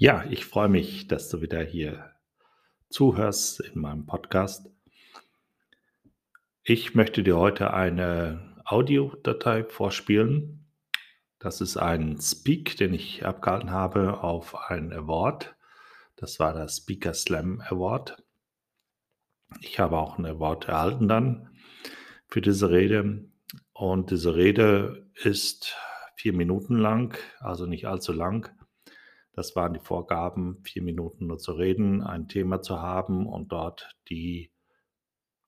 Ja, ich freue mich, dass du wieder hier zuhörst in meinem Podcast. Ich möchte dir heute eine Audiodatei vorspielen. Das ist ein Speak, den ich abgehalten habe auf ein Award. Das war der Speaker Slam Award. Ich habe auch ein Award erhalten dann für diese Rede. Und diese Rede ist vier Minuten lang, also nicht allzu lang. Das waren die Vorgaben, vier Minuten nur zu reden, ein Thema zu haben und dort die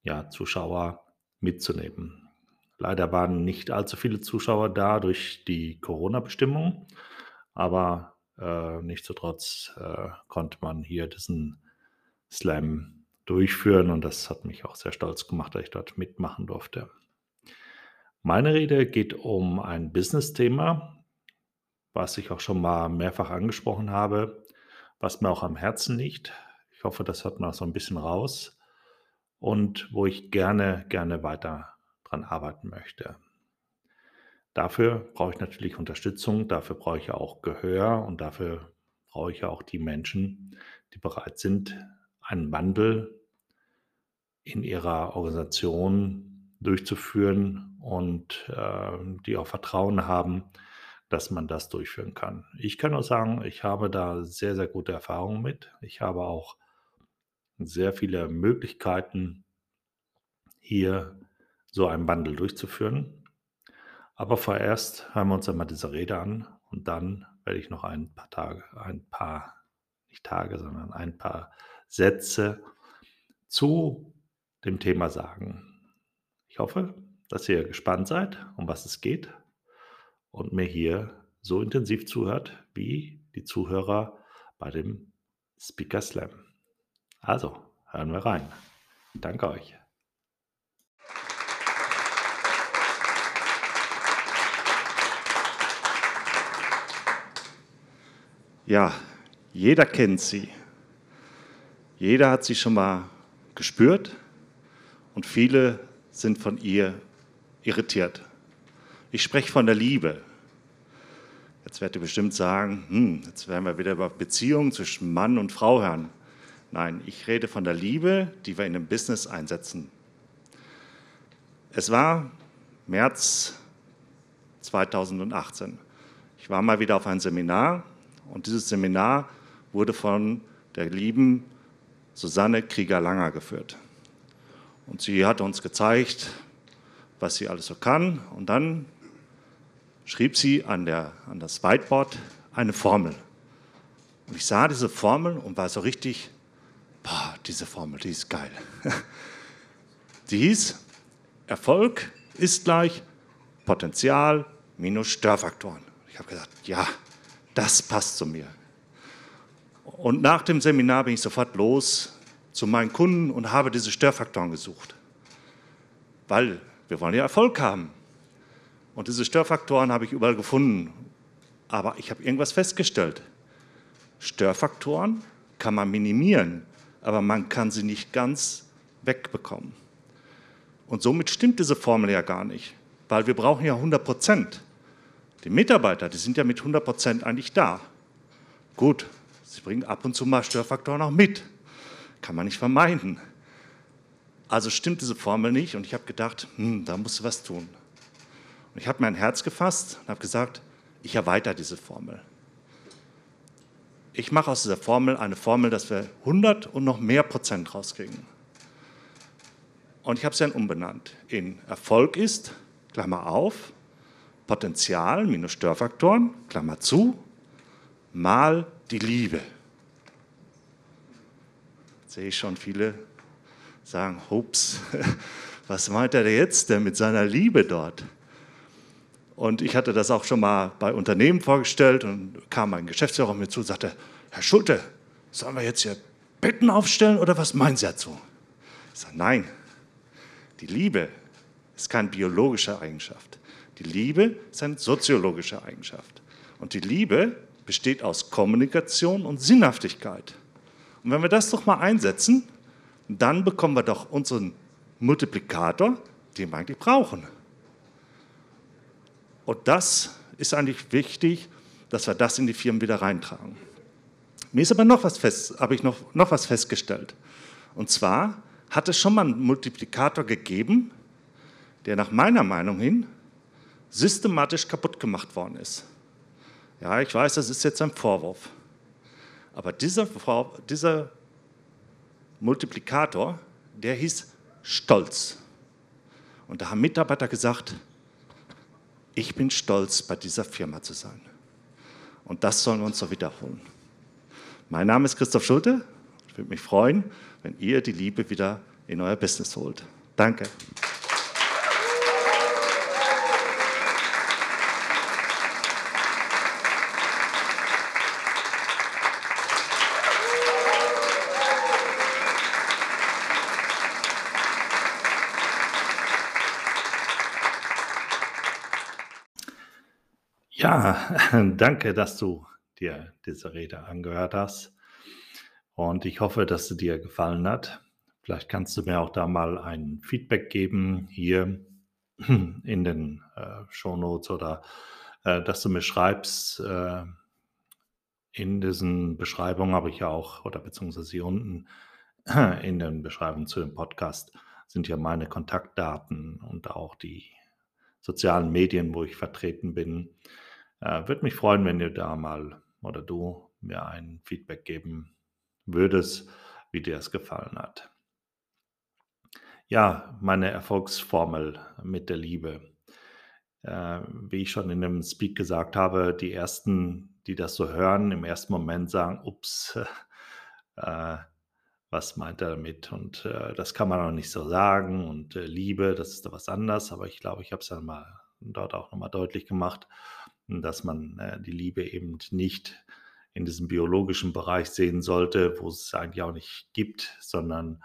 ja, Zuschauer mitzunehmen. Leider waren nicht allzu viele Zuschauer da durch die Corona-Bestimmung, aber äh, nichtsdestotrotz äh, konnte man hier diesen Slam durchführen und das hat mich auch sehr stolz gemacht, dass ich dort mitmachen durfte. Meine Rede geht um ein Business-Thema, was ich auch schon mal mehrfach angesprochen habe, was mir auch am Herzen liegt. Ich hoffe, das hört man auch so ein bisschen raus und wo ich gerne, gerne weiter dran arbeiten möchte. Dafür brauche ich natürlich Unterstützung, dafür brauche ich auch Gehör und dafür brauche ich auch die Menschen, die bereit sind, einen Wandel in ihrer Organisation durchzuführen und äh, die auch Vertrauen haben, dass man das durchführen kann. Ich kann nur sagen, ich habe da sehr, sehr gute Erfahrungen mit. Ich habe auch sehr viele Möglichkeiten, hier so einen Wandel durchzuführen. Aber vorerst hören wir uns einmal diese Rede an und dann werde ich noch ein paar Tage, ein paar, nicht Tage, sondern ein paar Sätze zu dem Thema sagen. Ich hoffe, dass ihr gespannt seid, um was es geht und mir hier so intensiv zuhört wie die Zuhörer bei dem Speaker Slam. Also, hören wir rein. Danke euch. Ja, jeder kennt sie. Jeder hat sie schon mal gespürt und viele sind von ihr irritiert. Ich spreche von der Liebe. Jetzt werdet ihr bestimmt sagen, hm, jetzt werden wir wieder über Beziehungen zwischen Mann und Frau hören. Nein, ich rede von der Liebe, die wir in einem Business einsetzen. Es war März 2018. Ich war mal wieder auf ein Seminar und dieses Seminar wurde von der lieben Susanne Krieger-Langer geführt. Und sie hat uns gezeigt, was sie alles so kann. Und dann schrieb sie an, der, an das Whiteboard eine Formel. Und ich sah diese Formel und war so richtig, boah, diese Formel, die ist geil. Die hieß, Erfolg ist gleich Potenzial minus Störfaktoren. Ich habe gesagt, ja, das passt zu mir. Und nach dem Seminar bin ich sofort los zu meinen Kunden und habe diese Störfaktoren gesucht. Weil wir wollen ja Erfolg haben. Und diese Störfaktoren habe ich überall gefunden. Aber ich habe irgendwas festgestellt. Störfaktoren kann man minimieren, aber man kann sie nicht ganz wegbekommen. Und somit stimmt diese Formel ja gar nicht, weil wir brauchen ja 100 Prozent. Die Mitarbeiter, die sind ja mit 100 Prozent eigentlich da. Gut, sie bringen ab und zu mal Störfaktoren auch mit. Kann man nicht vermeiden. Also stimmt diese Formel nicht und ich habe gedacht, hm, da musst du was tun. Ich habe mein Herz gefasst und habe gesagt, ich erweitere diese Formel. Ich mache aus dieser Formel eine Formel, dass wir 100 und noch mehr Prozent rauskriegen. Und ich habe sie dann umbenannt in Erfolg ist, Klammer auf, Potenzial minus Störfaktoren, Klammer zu, mal die Liebe. Jetzt sehe ich schon viele sagen, hups, was meint er jetzt denn mit seiner Liebe dort? Und ich hatte das auch schon mal bei Unternehmen vorgestellt und kam ein Geschäftsführer mir zu und sagte, Herr Schulte, sollen wir jetzt hier Betten aufstellen oder was meinen Sie dazu? Ich sage, nein, die Liebe ist keine biologische Eigenschaft. Die Liebe ist eine soziologische Eigenschaft. Und die Liebe besteht aus Kommunikation und Sinnhaftigkeit. Und wenn wir das doch mal einsetzen, dann bekommen wir doch unseren Multiplikator, den wir eigentlich brauchen. Und das ist eigentlich wichtig, dass wir das in die Firmen wieder reintragen. Mir ist aber noch was fest, habe ich noch, noch was festgestellt. Und zwar hat es schon mal einen Multiplikator gegeben, der nach meiner Meinung hin systematisch kaputt gemacht worden ist. Ja, ich weiß, das ist jetzt ein Vorwurf. Aber dieser, dieser Multiplikator, der hieß Stolz. Und da haben Mitarbeiter gesagt, ich bin stolz, bei dieser Firma zu sein. Und das sollen wir uns so wiederholen. Mein Name ist Christoph Schulte. Ich würde mich freuen, wenn ihr die Liebe wieder in euer Business holt. Danke. Ja, danke, dass du dir diese Rede angehört hast. Und ich hoffe, dass sie dir gefallen hat. Vielleicht kannst du mir auch da mal ein Feedback geben hier in den äh, Show Notes oder äh, dass du mir schreibst. Äh, in diesen Beschreibungen habe ich ja auch, oder beziehungsweise hier unten in den Beschreibungen zu dem Podcast sind ja meine Kontaktdaten und auch die sozialen Medien, wo ich vertreten bin. Äh, Würde mich freuen, wenn ihr da mal oder du mir ein Feedback geben würdest, wie dir es gefallen hat. Ja, meine Erfolgsformel mit der Liebe. Äh, wie ich schon in dem Speak gesagt habe, die ersten, die das so hören, im ersten Moment sagen, ups, äh, was meint er damit? Und äh, das kann man auch nicht so sagen. Und äh, Liebe, das ist da was anderes. Aber ich glaube, ich habe es dann mal dort auch nochmal deutlich gemacht dass man äh, die Liebe eben nicht in diesem biologischen Bereich sehen sollte, wo es eigentlich auch nicht gibt, sondern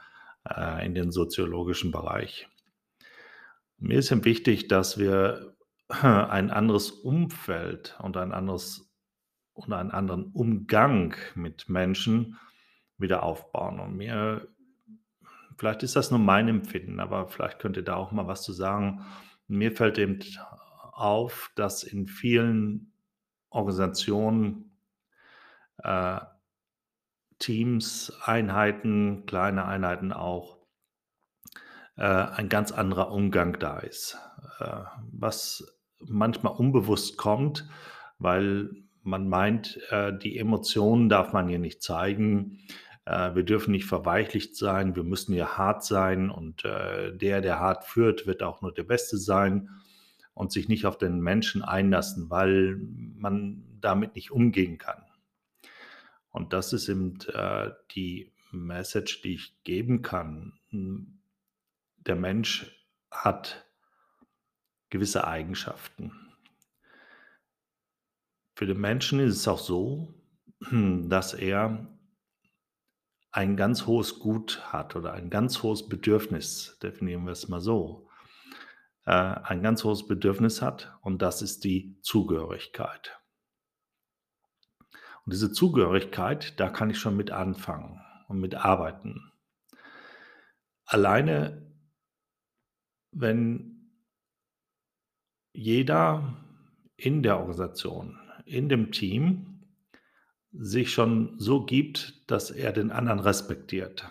äh, in den soziologischen Bereich. Mir ist eben wichtig, dass wir ein anderes Umfeld und ein anderes und einen anderen Umgang mit Menschen wieder aufbauen. Und mir, vielleicht ist das nur mein Empfinden, aber vielleicht könnt ihr da auch mal was zu sagen. Mir fällt eben auf, dass in vielen Organisationen, äh, Teams, Einheiten, kleine Einheiten auch, äh, ein ganz anderer Umgang da ist. Äh, was manchmal unbewusst kommt, weil man meint, äh, die Emotionen darf man hier nicht zeigen. Äh, wir dürfen nicht verweichlicht sein, wir müssen hier hart sein und äh, der, der hart führt, wird auch nur der Beste sein und sich nicht auf den Menschen einlassen, weil man damit nicht umgehen kann. Und das ist eben äh, die Message, die ich geben kann. Der Mensch hat gewisse Eigenschaften. Für den Menschen ist es auch so, dass er ein ganz hohes Gut hat oder ein ganz hohes Bedürfnis, definieren wir es mal so äh, ein ganz hohes Bedürfnis hat und das ist die Zugehörigkeit. Und diese Zugehörigkeit, da kann ich schon mit anfangen und mit arbeiten. Alleine, wenn jeder in der Organisation, in dem Team sich schon so gibt, dass er den anderen respektiert.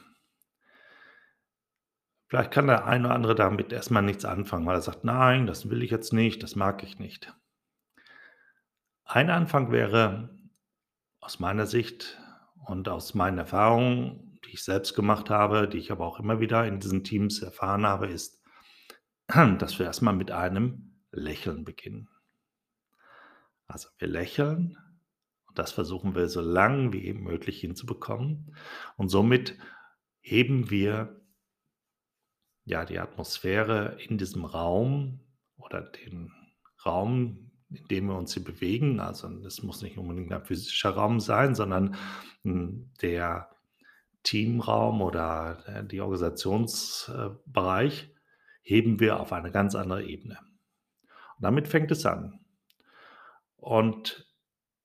Vielleicht kann der eine oder andere damit erstmal nichts anfangen, weil er sagt, nein, das will ich jetzt nicht, das mag ich nicht. Ein Anfang wäre aus meiner Sicht und aus meinen Erfahrungen, die ich selbst gemacht habe, die ich aber auch immer wieder in diesen Teams erfahren habe, ist, dass wir erstmal mit einem Lächeln beginnen. Also wir lächeln und das versuchen wir so lang wie möglich hinzubekommen und somit heben wir ja, die Atmosphäre in diesem Raum oder den Raum, in dem wir uns hier bewegen, also es muss nicht unbedingt ein physischer Raum sein, sondern hm, der Teamraum oder äh, die Organisationsbereich heben wir auf eine ganz andere Ebene. Und damit fängt es an. Und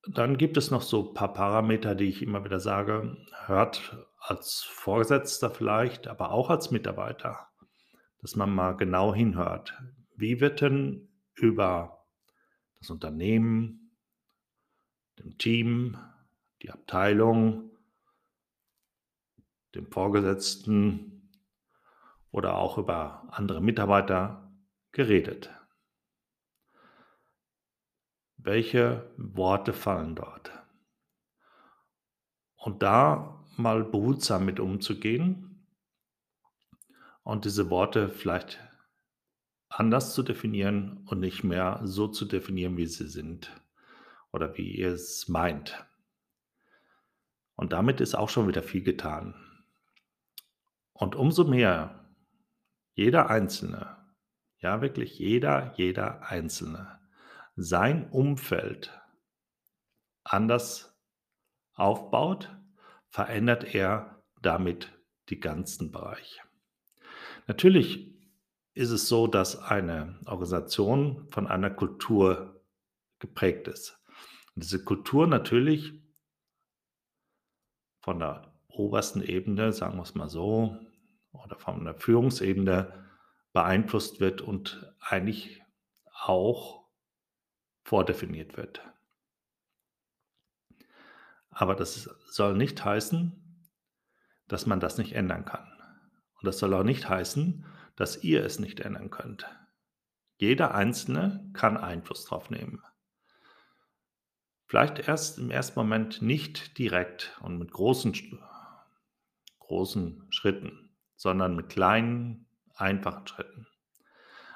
dann gibt es noch so ein paar Parameter, die ich immer wieder sage, hört als Vorgesetzter vielleicht, aber auch als Mitarbeiter dass man mal genau hinhört. Wie wird denn über das Unternehmen, dem Team, die Abteilung, dem Vorgesetzten oder auch über andere Mitarbeiter geredet. Welche Worte fallen dort? Und da mal behutsam mit umzugehen und diese Worte vielleicht anders zu definieren und nicht mehr so zu definieren, wie sie sind oder wie ihr es meint. Und damit ist auch schon wieder viel getan. Und umso mehr jeder Einzelne, ja wirklich jeder, jeder Einzelne, sein Umfeld anders aufbaut, verändert er damit die ganzen Bereiche. Natürlich ist es so, dass eine Organisation von einer Kultur geprägt ist. Und diese Kultur natürlich von der obersten Ebene, sagen wir es mal so, oder von der Führungsebene beeinflusst wird und eigentlich auch vordefiniert wird. Aber das soll nicht heißen, dass man das nicht ändern kann. Und das soll auch nicht heißen, dass ihr es nicht ändern könnt. Jeder Einzelne kann Einfluss drauf nehmen. Vielleicht erst im ersten Moment nicht direkt und mit großen, großen Schritten, sondern mit kleinen, einfachen Schritten.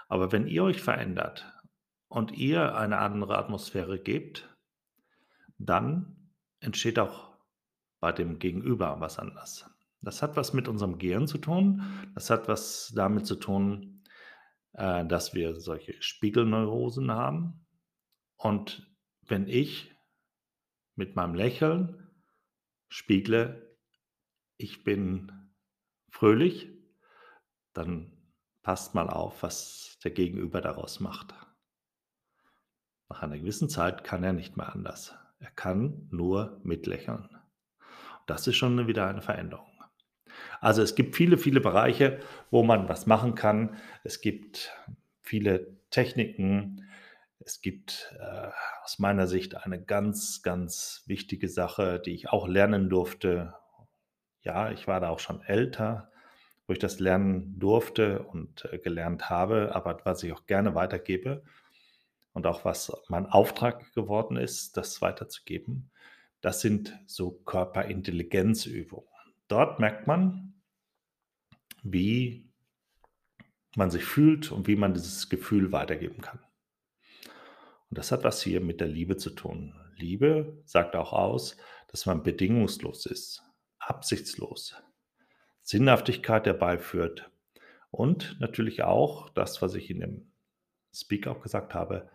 Aber wenn ihr euch verändert und ihr eine andere Atmosphäre gebt, dann entsteht auch bei dem Gegenüber was anderes. Das hat was mit unserem Gehirn zu tun. Das hat was damit zu tun, äh, dass wir solche Spiegelneurosen haben. Und wenn ich mit meinem Lächeln spiegle, ich bin fröhlich, dann passt mal auf, was der Gegenüber daraus macht. Nach einer gewissen Zeit kann er nicht mehr anders. Er kann nur mitlächeln. Das ist schon wieder eine Veränderung. Also es gibt viele, viele Bereiche, wo man was machen kann. Es gibt viele Techniken. Es gibt äh, aus meiner Sicht eine ganz, ganz wichtige Sache, die ich auch lernen durfte. Ja, ich war da auch schon älter, wo ich das lernen durfte und äh, gelernt habe, aber was ich auch gerne weitergebe und auch was mein Auftrag geworden ist, das weiterzugeben, das sind so Körperintelligenzübungen. Dort merkt man, wie man sich fühlt und wie man dieses Gefühl weitergeben kann. Und das hat was hier mit der Liebe zu tun. Liebe sagt auch aus, dass man bedingungslos ist, absichtslos, Sinnhaftigkeit herbeiführt und natürlich auch das, was ich in dem Speak auch gesagt habe,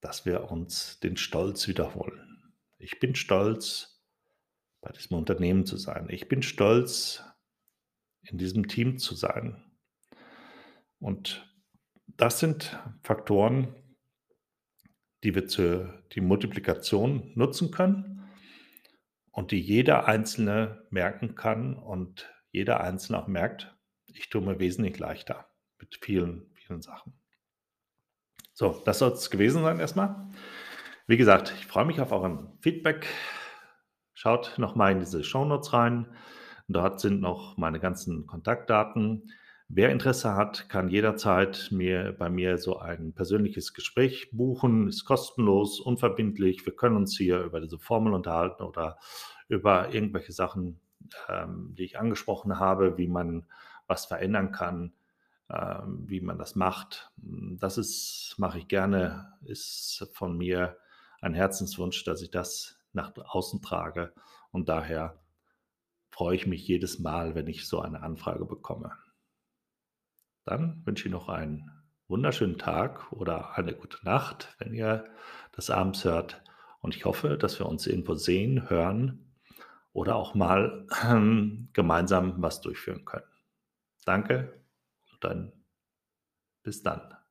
dass wir uns den Stolz wiederholen. Ich bin stolz, bei diesem Unternehmen zu sein. Ich bin stolz, in diesem Team zu sein. Und das sind Faktoren, die wir zur die Multiplikation nutzen können und die jeder Einzelne merken kann und jeder Einzelne auch merkt, ich tue mir wesentlich leichter mit vielen, vielen Sachen. So, das soll es gewesen sein erstmal. Wie gesagt, ich freue mich auf euren Feedback. Schaut nochmal in diese Shownotes rein. Dort sind noch meine ganzen Kontaktdaten. Wer Interesse hat, kann jederzeit mir bei mir so ein persönliches Gespräch buchen. Ist kostenlos, unverbindlich. Wir können uns hier über diese Formel unterhalten oder über irgendwelche Sachen, ähm, die ich angesprochen habe, wie man was verändern kann, ähm, wie man das macht. Das ist, mache ich gerne, ist von mir ein Herzenswunsch, dass ich das nach außen trage und daher freue ich mich jedes Mal, wenn ich so eine Anfrage bekomme. Dann wünsche ich noch einen wunderschönen Tag oder eine gute Nacht, wenn ihr das abends hört. Und ich hoffe, dass wir uns irgendwo sehen, hören oder auch mal äh, gemeinsam was durchführen können. Danke und dann bis dann.